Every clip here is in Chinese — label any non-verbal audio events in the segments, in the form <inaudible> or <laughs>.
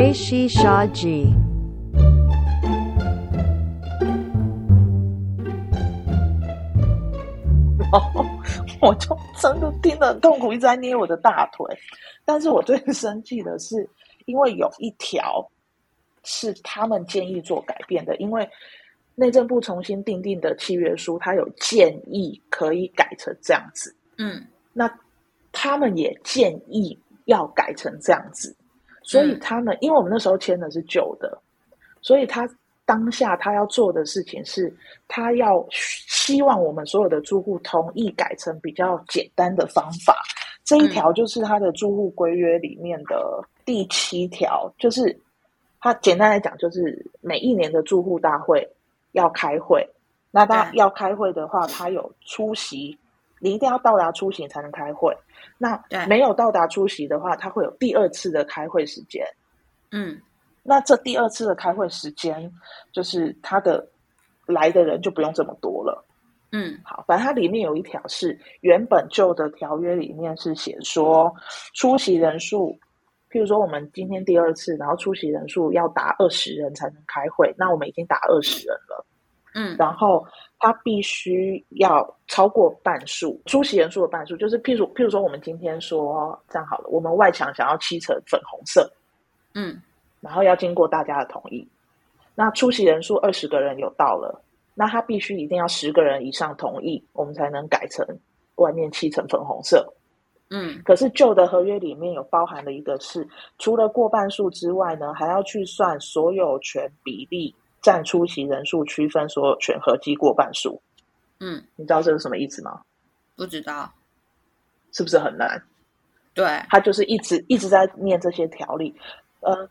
J C Shaw G。然后我就真的听得很痛苦，一直在捏我的大腿。但是我最生气的是，因为有一条是他们建议做改变的，因为内政部重新订定的契约书，它有建议可以改成这样子。嗯那他们也建议要改成这样子，所以嗯。他们、因为我们那时候签的是旧的，所以他当下他要做的事情是，他要希望我们所有的住户同意改成比较简单的方法。这一条就是他的住户规约里面的第七条，就是他简单来讲，就是每一年的住户大会要开会，那他要开会的话，他有出席，你一定要到达出席才能开会。那没有到达出席的话，他会有第二次的开会时间。嗯那这第二次的开会时间，就是他的来的人就不用这么多了。嗯好，反正它里面有一条是原本旧的条约里面是写说出席人数，譬如说我们今天第二次，然后出席人数要达二十人才能开会，那我们已经达二十人了。嗯然后他必须要超过半数出席人数的半数，就是譬如譬如说我们今天说这样好了，我们外墙想要漆成粉红色，嗯然后要经过大家的同意，那出席人数二十个人有到了，那他必须一定要十个人以上同意，我们才能改成外面漆成粉红色。嗯可是旧的合约里面有包含了一个是，除了过半数之外呢，还要去算所有权比例占出席人数，区分所有权合计过半数。嗯，你知道这是什么意思吗？不知道。是不是很难？对，他就是一直一直在念这些条例，呃，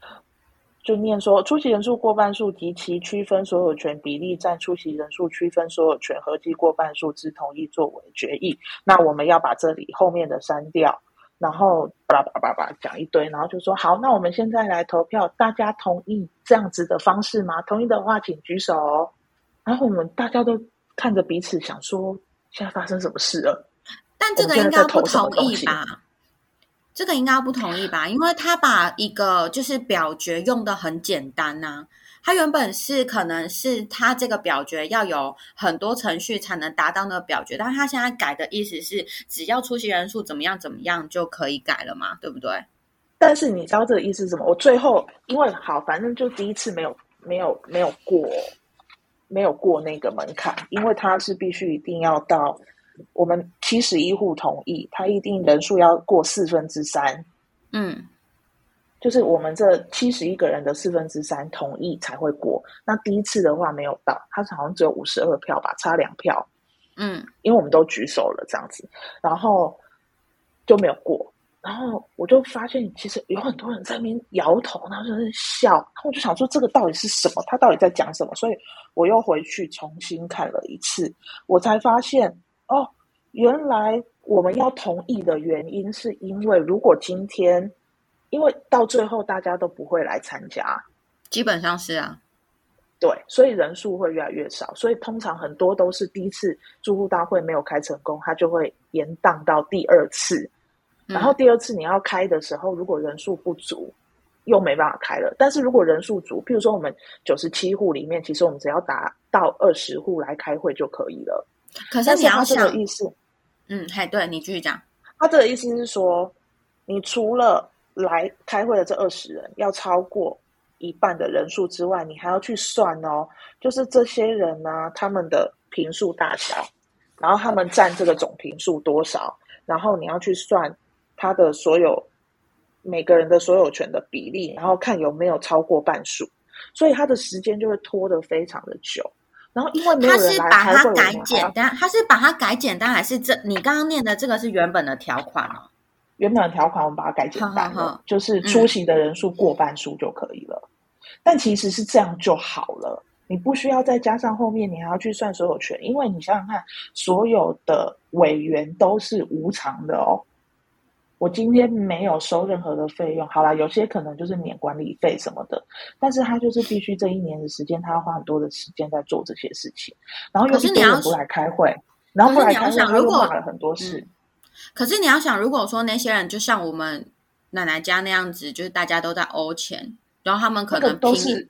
就念说出席人数过半数及其区分所有权比例占出席人数区分所有权合计过半数之同意作为决议。那我们要把这里后面的删掉，然后巴拉巴拉巴拉巴讲一堆，然后就说好，那我们现在来投票，大家同意这样子的方式吗？同意的话，请举手哦。然后我们大家都看着彼此，想说现在发生什么事了？但这个应该不同意吧？这个应该不同意吧？因为他把一个就是表决用的很简单呐、他原本是可能是他这个表决要有很多程序才能达到那个表决，但他现在改的意思是，只要出席人数怎么样怎么样就可以改了嘛，对不对？但是你知道这个意思是什么？我最后因为好，反正就第一次没有没有没有过，没有过那个门槛，因为它是必须一定要到我们七十一户同意，它一定人数要过四分之三，嗯就是我们这七十一个人的四分之三同意才会过。那第一次的话没有到，他好像只有五十二票吧，差两票。嗯因为我们都举手了这样子，然后就没有过。然后我就发现，其实有很多人在那边摇头，然后就是笑。然后我就想说，这个到底是什么？他到底在讲什么？所以我又回去重新看了一次，我才发现，哦，原来我们要同意的原因，是因为如果今天，因为到最后大家都不会来参加，基本上是啊，对，所以人数会越来越少，所以通常很多都是第一次住户大会没有开成功，它就会延宕到第二次，嗯然后第二次你要开的时候，如果人数不足，又没办法开了。但是如果人数足，譬如说我们九十七户里面，其实我们只要达到二十户来开会就可以了。可是你要想个，意思，嗯，嘿，对你继续讲，他这个意思是说，你除了来开会的这二十人要超过一半的人数之外，你还要去算哦，就是这些人呢、他们的平数大小，然后他们占这个总平数多少，然后你要去算他的所有每个人的所有权的比例，然后看有没有超过半数，所以他的时间就会拖得非常的久。然后因为没有他人是把它来开会，我改们还要简单，他是把它改简单，还是这你刚刚念的这个是原本的条款哦？原本的条款我们把它改简单了，好好好就是出席的人数过半数就可以了。但其实是这样就好了，你不需要再加上后面你还要去算所有权，因为你想想看，所有的委员都是无偿的哦。我今天没有收任何的费用，好啦，有些可能就是免管理费什么的，但是他就是必须这一年的时间，他要花很多的时间在做这些事情，然后又可是你要一堆人不来开会，然后不来他又骂了很多事。嗯可是你要想，如果说那些人就像我们奶奶家那样子，就是大家都在欧钱，然后他们可那个能都是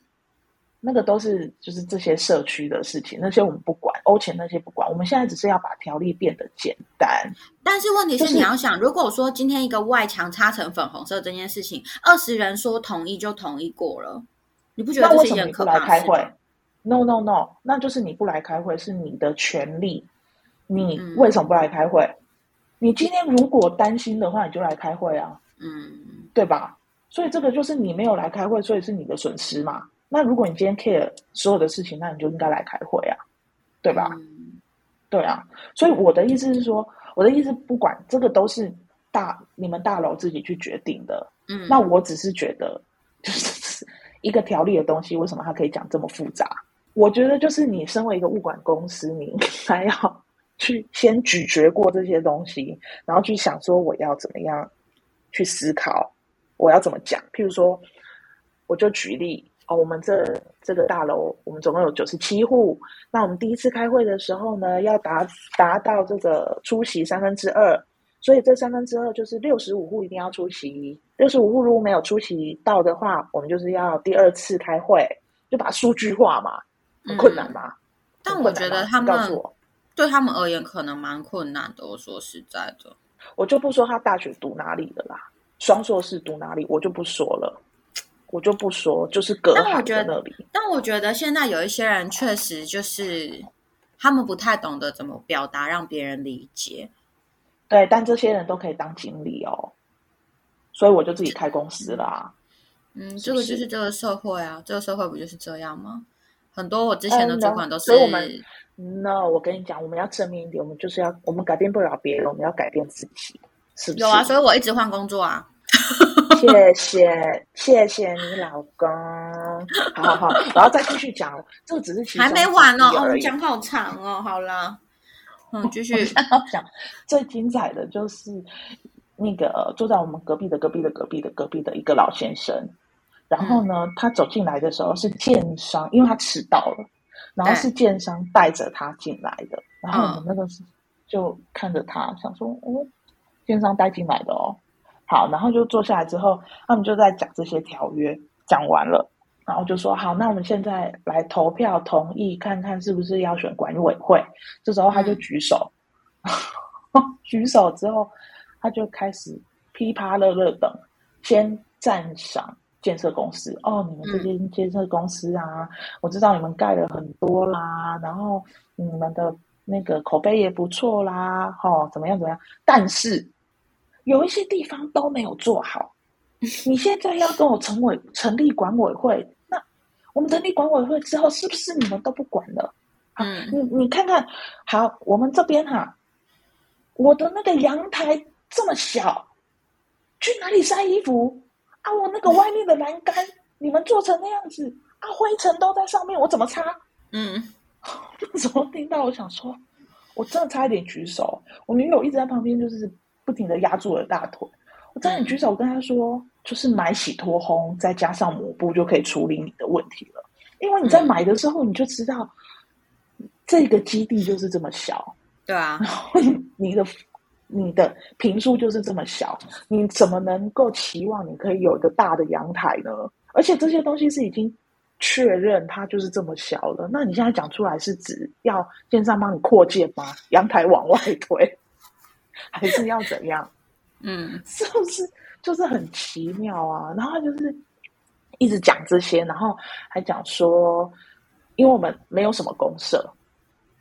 那个都是就是这些社区的事情，那些我们不管，欧钱那些不管，我们现在只是要把条例变得简单。但是问题就是是你要想，如果说今天一个外墙擦成粉红色这件事情，二十人说同意就同意过了，你不觉得那这是一件可怕的事开会？No No No，那就是你不来开会是你的权利。你嗯为什么不来开会？你今天如果担心的话，你就来开会啊，嗯，对吧？所以这个就是你没有来开会，所以是你的损失嘛。那如果你今天 care 所有的事情，那你就应该来开会啊，对吧？嗯对啊，所以我的意思是说，我的意思不管这个都是大你们大楼自己去决定的，嗯，那我只是觉得，就是 <laughs> 一个条例的东西，为什么它可以讲这么复杂？我觉得就是你身为一个物管公司，你应该要去先咀嚼过这些东西，然后去想说我要怎么样去思考，我要怎么讲。譬如说，我就举例哦，我们这这个大楼，我们总共有九十七户，那我们第一次开会的时候呢，要达达到这个出席三分之二，所以这三分之二就是六十五户一定要出席，六十五户如果没有出席到的话，我们就是要第二次开会，就把数据化嘛，很困难吧？嗯但我觉得他们告诉我，对他们而言可能蛮困难的。我说实在的，我就不说他大学读哪里的啦，双硕士读哪里，我就不说了，我就不说，就是隔海但我觉得的那里。但我觉得现在有一些人确实就是他们不太懂得怎么表达，让别人理解。对，但这些人都可以当经理哦，所以我就自己开公司啦、嗯，这个就是是这个社会啊，这个社会不就是这样吗？很多我之前的主管都是，我们 No，我跟你讲，我们要正面一点，我们就是要，我们改变不了别人，我们要改变自己，是不是？有啊，所以我一直换工作啊。<laughs> 谢谢，谢谢你老公。好好好，然后再继续讲，这个只是还没完哦，哦，之一而已。讲好长哦。好啦，<laughs> 嗯，继续讲最精彩的就是那个坐在我们隔壁的隔壁的隔壁的隔壁的一个老先生，然后呢，他走进来的时候是建商，因为他迟到了，然后是建商带着他进来的，然后我们嗯那个是就看着他，想说，哦，建商带进来的哦，好，然后就坐下来之后，他们就在讲这些条约，讲完了。然后就说好，那我们现在来投票同意，看看是不是要选管委会。这时候他就嗯举手，<laughs> 举手之后，他就开始噼啪乐乐等，先赞赏建设公司哦，你们这间建设公司啊，我知道你们盖了很多啦，然后你们的那个口碑也不错啦，哦，怎么样怎么样？但是有一些地方都没有做好。<laughs> 你现在要跟我成委成立管委会，那我们成立管委会之后，是不是你们都不管了？啊，嗯你你看看，好，我们这边哈、我的那个阳台这么小，去哪里晒衣服啊？我那个外面的栏杆，你们做成那样子啊，灰尘都在上面，我怎么擦？嗯，那时候听到，我想说，我真的差一点举手。我女友一直在旁边，就是不停的压住我的大腿。我差点举手跟她说，就是买洗脱烘，再加上抹布就可以处理你的问题了。因为你在嗯买的时候，你就知道这个基地就是这么小，对啊，然后你的你的平数就是这么小，你怎么能够期望你可以有一个大的阳台呢？而且这些东西是已经确认它就是这么小了，那你现在讲出来是指要建商帮你扩建吗？阳台往外推，还是要怎样？嗯 <laughs> 是不是就是很奇妙啊？然后他就是一直讲这些，然后还讲说，因为我们没有什么公社，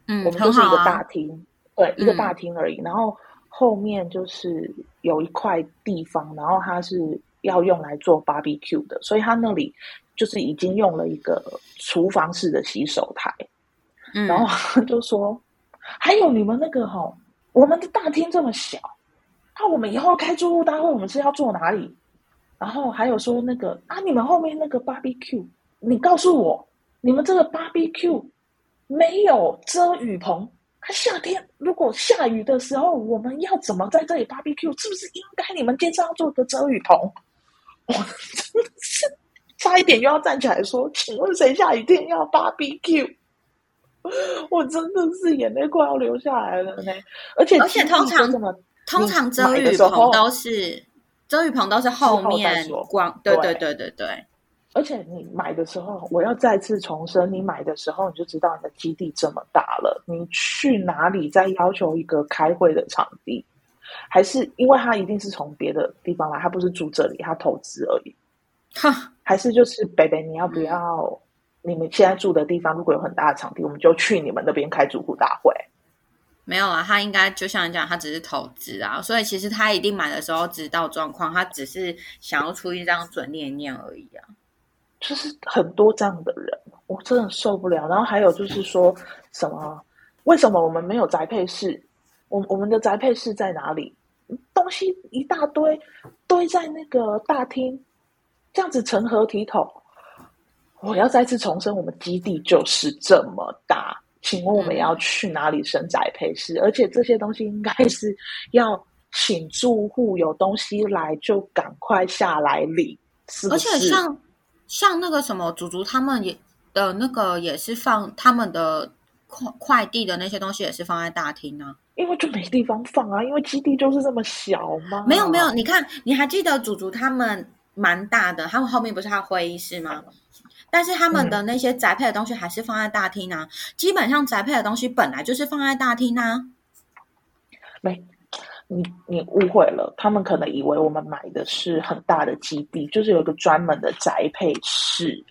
嗯，我们就是一个大厅，对，一个嗯大厅而已。然后后面就是有一块地方，然后它是要用来做 barbecue 的，所以它那里就是已经用了一个厨房式的洗手台。嗯，然后就说，还有你们那个哈、我们的大厅这么小，那我们以后开住户大会，我们是要坐哪里？然后还有说那个啊，你们后面那个 barbecue，你告诉我，你们这个 barbecue 没有遮雨棚。它夏天如果下雨的时候，我们要怎么在这里 barbecue？是不是应该你们街上要做个遮雨棚？我真的是差一点又要站起来说，请问谁下雨天要 barbecue？<laughs> 我真的是眼泪快要流下来了呢，而且而且通常通常遮雨棚都是遮雨棚都是后面说光，对对对对对对，而且你买的时候，我要再次重申，你买的时候你就知道你的基地这么大了，你去哪里再要求一个开会的场地，还是因为他一定是从别的地方来，他不是住这里，他投资而已。哈，还是就是北北，你要不要？你们现在住的地方如果有很大的场地，我们就去你们那边开住户大会。没有啊，他应该就像你讲，他只是投资啊，所以其实他一定买的时候知道状况，他只是想要出一张准念念而已啊。就是很多这样的人，我真的受不了。然后还有就是说什么？为什么我们没有宅配室？我我们的宅配室在哪里？东西一大堆堆在那个大厅，这样子成何体统？我要再次重申，我们基地就是这么大，请问我们要去哪里生宅配室？而且这些东西应该是要请住户有东西来就赶快下来领，是不而是？且像像那个什么祖祖他们也的那个也是放他们的快快递的那些东西也是放在大厅啊。因为就没地方放啊，因为基地就是这么小嘛。没有没有，你看你还记得祖祖他们蛮大的，他们后面不是还有会议室吗？但是他们的那些宅配的东西还是放在大厅啊。基本上宅配的东西本来就是放在大厅啊。没，你你误会了，他们可能以为我们买的是很大的基地，就是有一个专门的宅配室，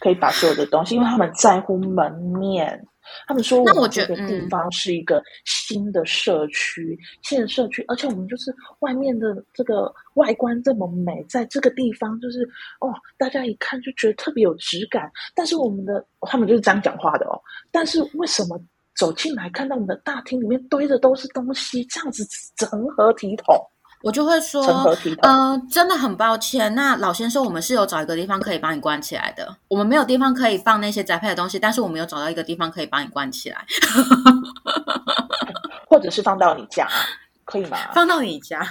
可以把所有的东西，因为他们在乎门面。他们说，那我我们这觉得嗯个地方是一个新的社区，新的社区，而且我们就是外面的这个外观这么美，在这个地方就是哦，大家一看就觉得特别有质感。但是我们的他们就是这样讲话的哦。但是为什么走进来看到我们的大厅里面堆的都是东西，这样子成何体统？我就会说，成何体统？呃，真的很抱歉。那老先生，我们是有找一个地方可以帮你关起来的。我们没有地方可以放那些宅配的东西，但是我们有找到一个地方可以帮你关起来，<laughs> 或者是放到你家，可以吗？放到你家，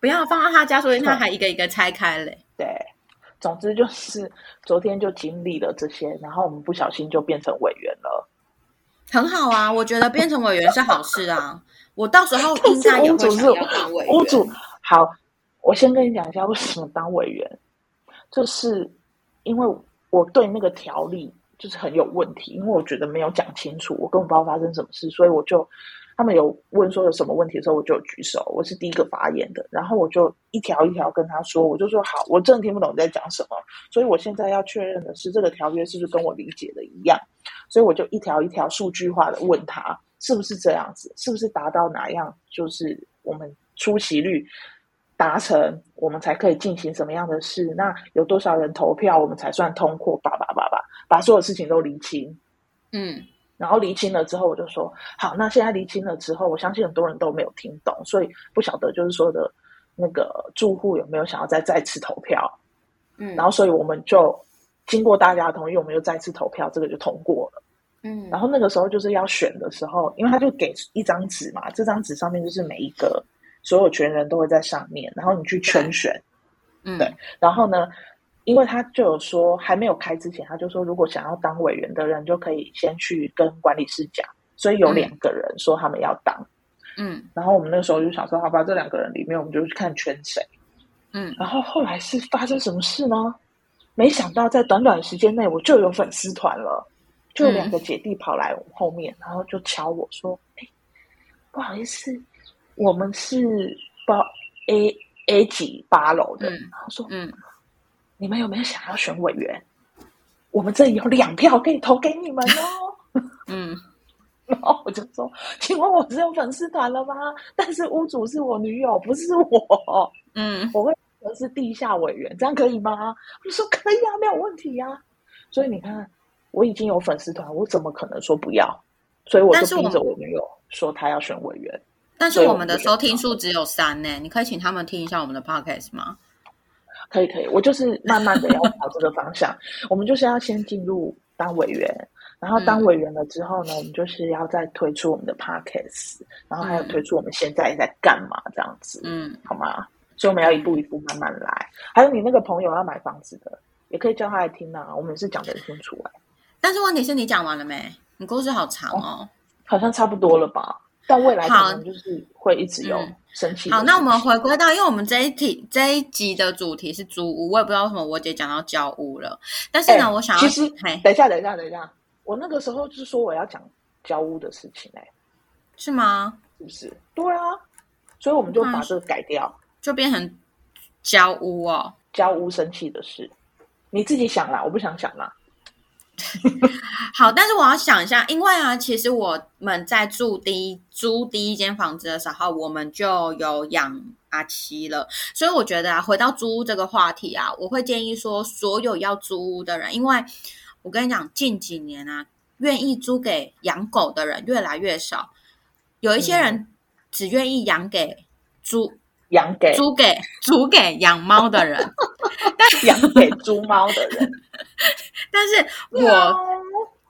不要放到他家，所以他还一个一个拆开嘞。对，总之就是昨天就经历了这些，然后我们不小心就变成委员了。很好啊，我觉得变成委员是好事啊。我到时候应该也会想要当委员。屋主好，我先跟你讲一下为什么当委员，就是因为我对那个条例就是很有问题，因为我觉得没有讲清楚，我根本不知道发生什么事，所以我就他们有问说有什么问题的时候，我就举手，我是第一个发言的，然后我就一条一条跟他说，我就说好，我真的听不懂你在讲什么，所以我现在要确认的是这个条约是不是跟我理解的一样，所以我就一条一条数据化的问他。是不是这样子？是不是达到哪样？就是我们出席率达成，我们才可以进行什么样的事？那有多少人投票，我们才算通过？叭叭叭叭，把所有事情都厘清。嗯，然后厘清了之后，我就说好。那现在厘清了之后，我相信很多人都没有听懂，所以不晓得就是说的那个住户有没有想要再再次投票？嗯，然后所以我们就经过大家的同意，我们又再次投票，这个就通过了。嗯，然后那个时候就是要选的时候，因为他就给一张纸嘛，这张纸上面就是每一个所有权人都会在上面，然后你去圈选。嗯，对然后呢，因为他就有说还没有开之前，他就说如果想要当委员的人就可以先去跟管理室讲，所以有两个人说他们要当。嗯然后我们那时候就想说，好吧，这两个人里面我们就去看圈谁。嗯，然后后来是发生什么事呢？没想到在短短时间内，我就有粉丝团了。就有两个姐弟跑来我后面，然后就敲我说：“哎、不好意思，我们是包 A A 级八楼的。嗯然后说：“嗯，你们有没有想要选委员？我们这里有两票可以投给你们哦。嗯，<laughs> 然后我就说：“请问我只有粉丝团了吗？但是屋主是我女友，不是我。嗯，我会我是地下委员，这样可以吗？”我说：“可以啊，没有问题呀、所以你看，我已经有粉丝团，我怎么可能说不要？所以我就逼着我女友说他要选委员。但是我我们的收听数只有三呢，你可以请他们听一下我们的 podcast 吗？可以可以，我就是慢慢的要朝这个方向。<laughs> 我们就是要先进入当委员，然后当嗯委员了之后呢，我们就是要再推出我们的 podcast，然后还有嗯推出我们现在在干嘛这样子，嗯，好吗？所以我们要一步一步慢慢来。还有你那个朋友要买房子的，也可以叫他来听啊，我们也是讲的很清楚啊，但是问题是你讲完了没？你故事好长哦。好像差不多了吧？但未来可能就是会一直有生气。好，那我们回归到，因为我们这一题这一集的主题是租屋，我也不知道为什么我姐讲到交屋了。但是呢，我想要，其实，等一下，等一下，等一下，我那个时候就是说我要讲交屋的事情，哎，是吗？是不是？对啊，所以我们就把这个改掉，就变成交屋哦，交屋生气的事，你自己想啦，我不想想啦。<laughs> 好，但是我要想一下，因为啊，其实我们在住第一租第一间房子的时候，我们就有养阿七了，所以我觉得啊，回到租屋这个话题啊，我会建议说，所有要租屋的人，因为我跟你讲，近几年啊，愿意租给养狗的人越来越少，有一些人只愿意养给租。养给租给租给养猫的人，<laughs> 但养给租猫的人，<laughs> 但是我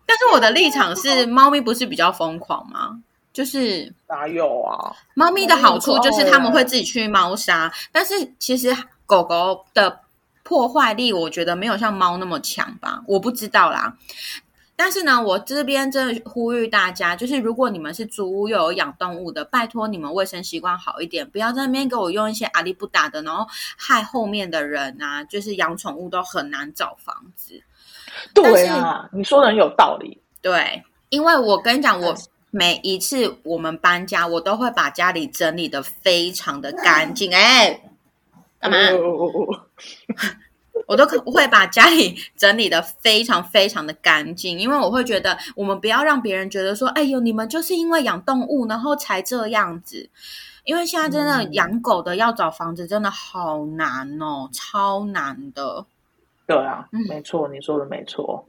但是我的立场是，猫咪不是比较疯狂吗？就是哪有啊？猫咪的好处就是他们会自己去猫砂，但是其实狗狗的破坏力，我觉得没有像猫那么强吧？我不知道啦。但是呢，我这边真的呼吁大家，就是如果你们是租屋又有养动物的，拜托你们卫生习惯好一点，不要在那边给我用一些阿里不打的，然后害后面的人啊，就是养宠物都很难找房子。对啊，你说的很有道理。对，因为我跟你讲，我每一次我们搬家，我都会把家里整理的非常的干净。哎，干嘛？<laughs> 我都可会把家里整理的非常非常的干净，因为我会觉得我们不要让别人觉得说，哎呦，你们就是因为养动物然后才这样子。因为现在真的养狗的要找房子真的好难哦，超难的。对啊，没错，你说的没错。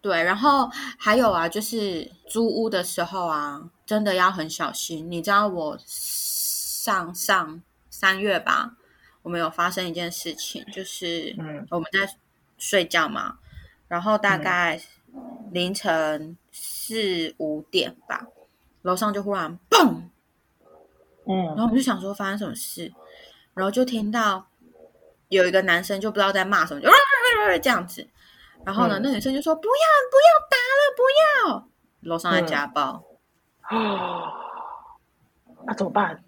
对，然后还有啊，就是租屋的时候啊，真的要很小心。你知道我上上三月吧？我们有发生一件事情，就是我们在睡觉嘛，然后大概凌晨四五点吧，楼上就忽然嘣，嗯，然后我们就想说发生什么事，然后就听到有一个男生就不知道在骂什么，就这样子，然后呢，那女生就说不要不要打了，不要，楼上在家暴，啊，<gasps> 那怎么办？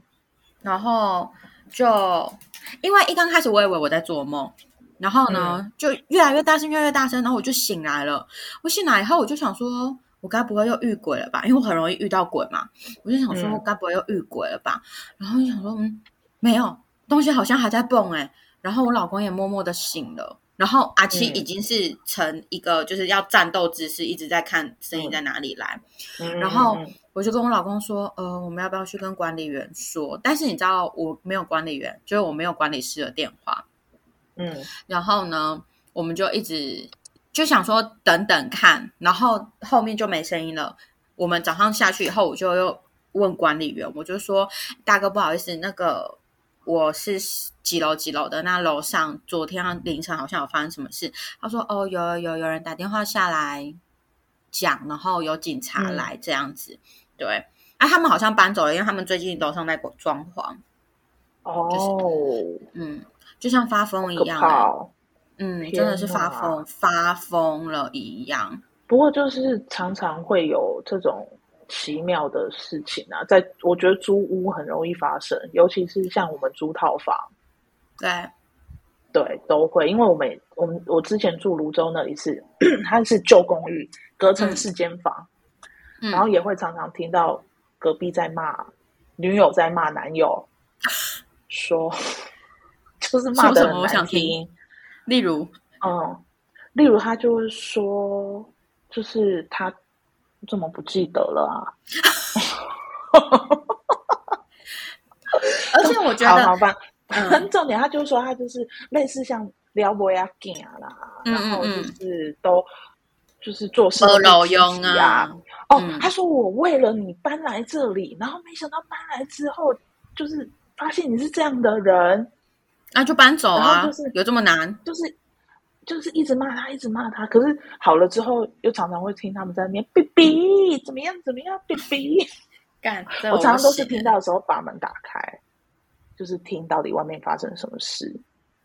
然后就。因为一刚开始我以为我在做梦，然后呢就越来越大声，越来越大声，然后我就醒来了。我醒来以后，我就想说，我该不会又遇鬼了吧？因为我很容易遇到鬼嘛。我就想说，我该不会又遇鬼了吧？然后就想说，嗯，没有东西好像还在蹦哎。然后我老公也默默的醒了，然后阿七已经是成一个就是要战斗姿势，一直在看声音在哪里来，然后。我就跟我老公说，呃，我们要不要去跟管理员说？但是你知道我没有管理员，就是我没有管理师的电话。嗯，然后呢，我们就一直就想说等等看，然后后面就没声音了。我们早上下去以后，我就又问管理员，我就说大哥不好意思，那个我是几楼几楼的，那楼上昨天凌晨好像有发生什么事？他说哦，有有有人打电话下来讲，然后有警察来这样子。对，啊，他们好像搬走了，因为他们最近楼上在装潢。哦，嗯，就像发疯一样，嗯，真的是发疯发疯了一样。不过就是常常会有这种奇妙的事情啊，在我觉得租屋很容易发生，尤其是像我们租套房，对对都会，因为我们我们我之前住泸州那一次，<clears throat> 它是旧公寓，隔成四间房。然后也会常常听到隔壁在骂女友，在骂男友，说 <laughs> 就是骂的很难听。例如，嗯，例如他就会说，就是他怎么不记得了啊？<laughs> 而且我觉得，好吧，很重点，他就是说，他就是类似像撩拨呀、干啦，然后就是都就是做事不老用啊。哦，他说我为了你搬来这里，然后没想到搬来之后，就是发现你是这样的人，那就搬走啊！就是有这么难？就是就是一直骂他，一直骂他。可是好了之后，又常常会听他们在那边哔哔，怎么样怎么样哔哔。干，我常常都是听到的时候把门打开，就是听到底外面发生什么事，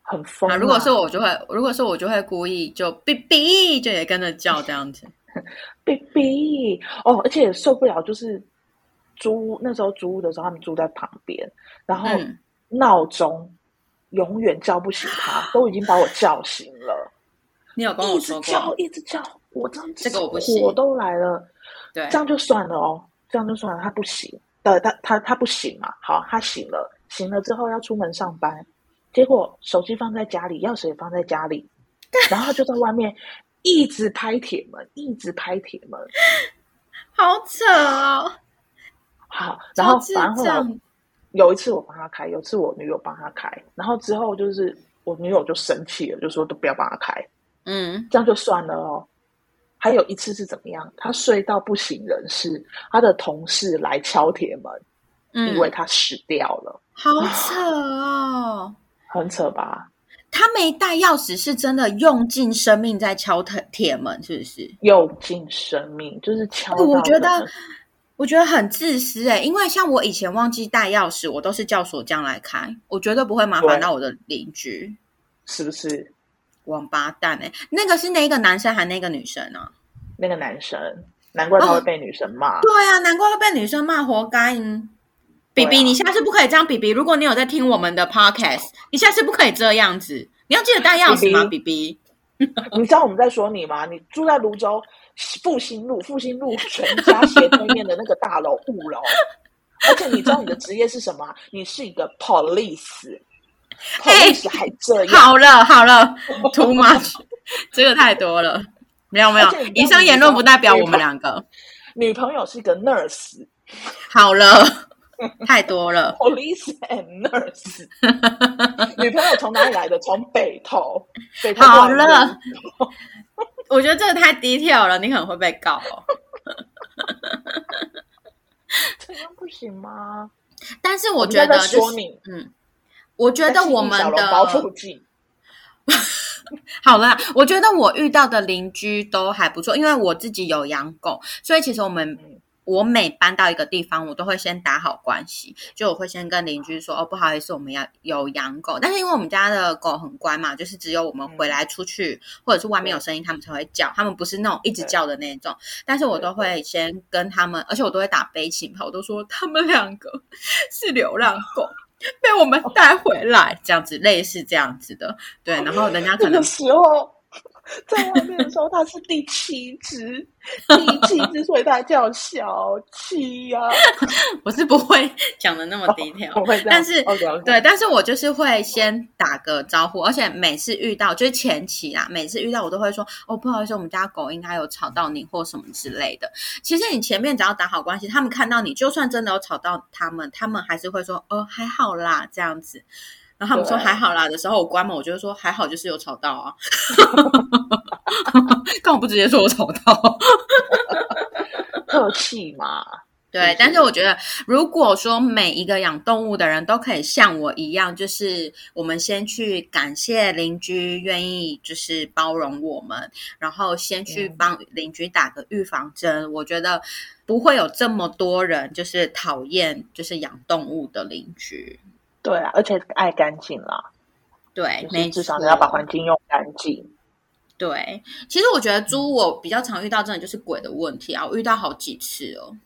很疯。如果是我，就会；如果是我，就会故意就哔哔，就也跟着叫这样子。<laughs> baby 哦，而且受不了，就是租屋那时候租屋的时候，他们住在旁边，然后嗯闹钟永远叫不醒他，都已经把我叫醒了，你有跟一我说直叫过，一直叫，我这样子这个我不行火都来了。对这，样就算了哦，这样就算了，他不行，呃，他他他不行嘛，好，他醒了，醒了之后要出门上班，结果手机放在家里，钥匙也放在家里，然后他就在外面一直拍铁门，一直拍铁门，<laughs> 好扯哦，好，然后超智反正后来有一次我帮他开，有一次我女友帮他开，然后之后就是我女友就生气了，就说都不要帮他开，嗯，这样就算了哦。还有一次是怎么样？他睡到不省人事，他的同事来敲铁门，嗯以为他死掉了，好扯哦。很扯吧？他没带钥匙，是真的用尽生命在敲铁铁门，是不是？用尽生命，就是敲我觉得我觉得很自私诶、因为像我以前忘记带钥匙，我都是叫锁匠来开，我绝对不会麻烦到我的邻居。是不是王八蛋诶、那个是那个男生还那个女生啊？那个男生？难怪他会被女生骂。对啊，难怪会被女生骂，活该。嗯，比比，对啊你下次不可以这样。比比，如果你有在听我们的 podcast，你下次不可以这样子。你要记得带钥匙吗？比比，<laughs> 你知道我们在说你吗？你住在泸州复兴路，复兴路全家斜对面的那个大楼五楼，而且你知道你的职业是什么？你是一个 police。<laughs> police 还这样，好了好了，too much，<laughs> 这个太多了。没有没有以上言论不代表我们两个。女朋友是一个 nurse。好了，太多了。police and nurse，<laughs> 女朋友从哪里来的？从北投。北投好了，我觉得这个太低调了，你可能会被告哦。这样不行吗？但是我觉得就是，说你，嗯，我觉得我们的 <laughs> 好了，我觉得我遇到的邻居都还不错，因为我自己有养狗，所以其实我们嗯。我每搬到一个地方，我都会先打好关系，就我会先跟邻居说，哦，不好意思，我们要有养狗，但是因为我们家的狗很乖嘛，就是只有我们回来出去、或者是外面有声音，他们才会叫，他们不是那种一直叫的那种，但是我都会先跟他们，而且我都会打悲情牌，我都说他们两个是流浪狗。被我们带回来，这样子类似这样子的，对，然后人家可能那个时候在外面的时候，它是第七只，第七只，所以它叫小七呀、<laughs> 我是不会讲的那么低调。但是对，但是我就是会先打个招呼，而且每次遇到就是前期啦，每次遇到我都会说哦，不好意思，我们家狗应该有吵到你或什么之类的。其实你前面只要打好关系，他们看到你，就算真的有吵到他们，他们还是会说哦还好啦这样子。然后他们说对还好啦的时候，我关门，我就会说还好，就是有吵到啊。<laughs> 干嘛不直接说我吵到？客气嘛，对，但是我觉得，如果说每一个养动物的人都可以像我一样，就是我们先去感谢邻居愿意就是包容我们，然后先去嗯帮邻居打个预防针，我觉得不会有这么多人就是讨厌就是养动物的邻居。对啊，而且爱干净啦，对，就是没至少错你要把环境用干净。对，其实我觉得租我比较常遇到，真的就是鬼的问题啊，我遇到好几次哦。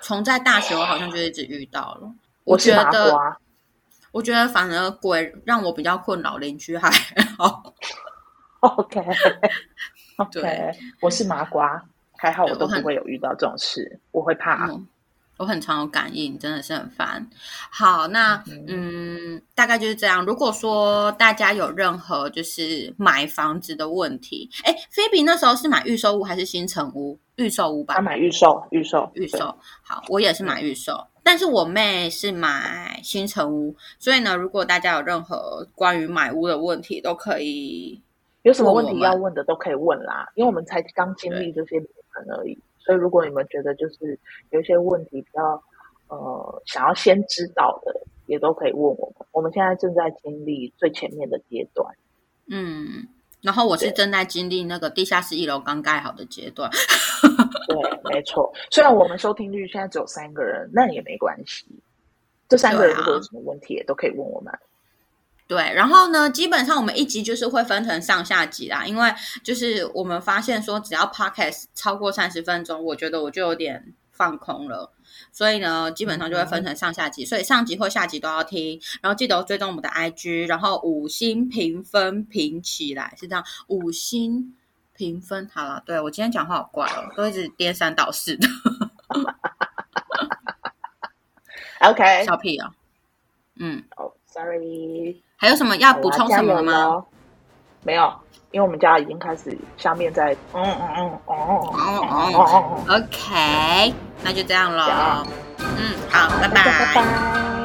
从在大学，我好像就一直遇到了。我觉得，瓜，我觉得反而鬼让我比较困扰，邻居还好。OK 对我是麻瓜，还好我都不会有遇到这种事，我会怕。嗯，我很常有感应，真的是很烦。好，那嗯，大概就是这样。如果说大家有任何就是买房子的问题，哎，菲比那时候是买预售屋还是新城屋？预售屋吧他，买预售，预售，对预售。好，我也是买预售，但是我妹是买新城屋，所以呢，如果大家有任何关于买屋的问题，都可以。有什么问题要问的都可以问啦，因为我们才刚经历这些流程而已，所以如果你们觉得就是有一些问题比较呃想要先知道的，也都可以问我们。我们现在正在经历最前面的阶段，嗯，然后我是正在经历那个地下室一楼刚盖好的阶段。对，没错。虽然我们收听率现在只有三个人，那也没关系。这三个人如果有什么问题，也都可以问我们。对，然后呢，基本上我们一集就是会分成上下集啦，因为就是我们发现说，只要 podcast 超过三十分钟，我觉得我就有点放空了。所以呢，基本上就会分成上下集，所以上集或下集都要听。然后记得追踪我们的 IG，然后五星评分评起来，是这样，五星评分好了。对我今天讲话好怪哦，都一直颠三倒四的。<laughs> OK，小屁啊、嗯，哦，sorry，还有什么要补充什么的吗？没有，因为我们家已经开始下面在嗯嗯嗯哦哦哦哦哦，OK，那就这样了。嗯，好，拜拜拜。拜。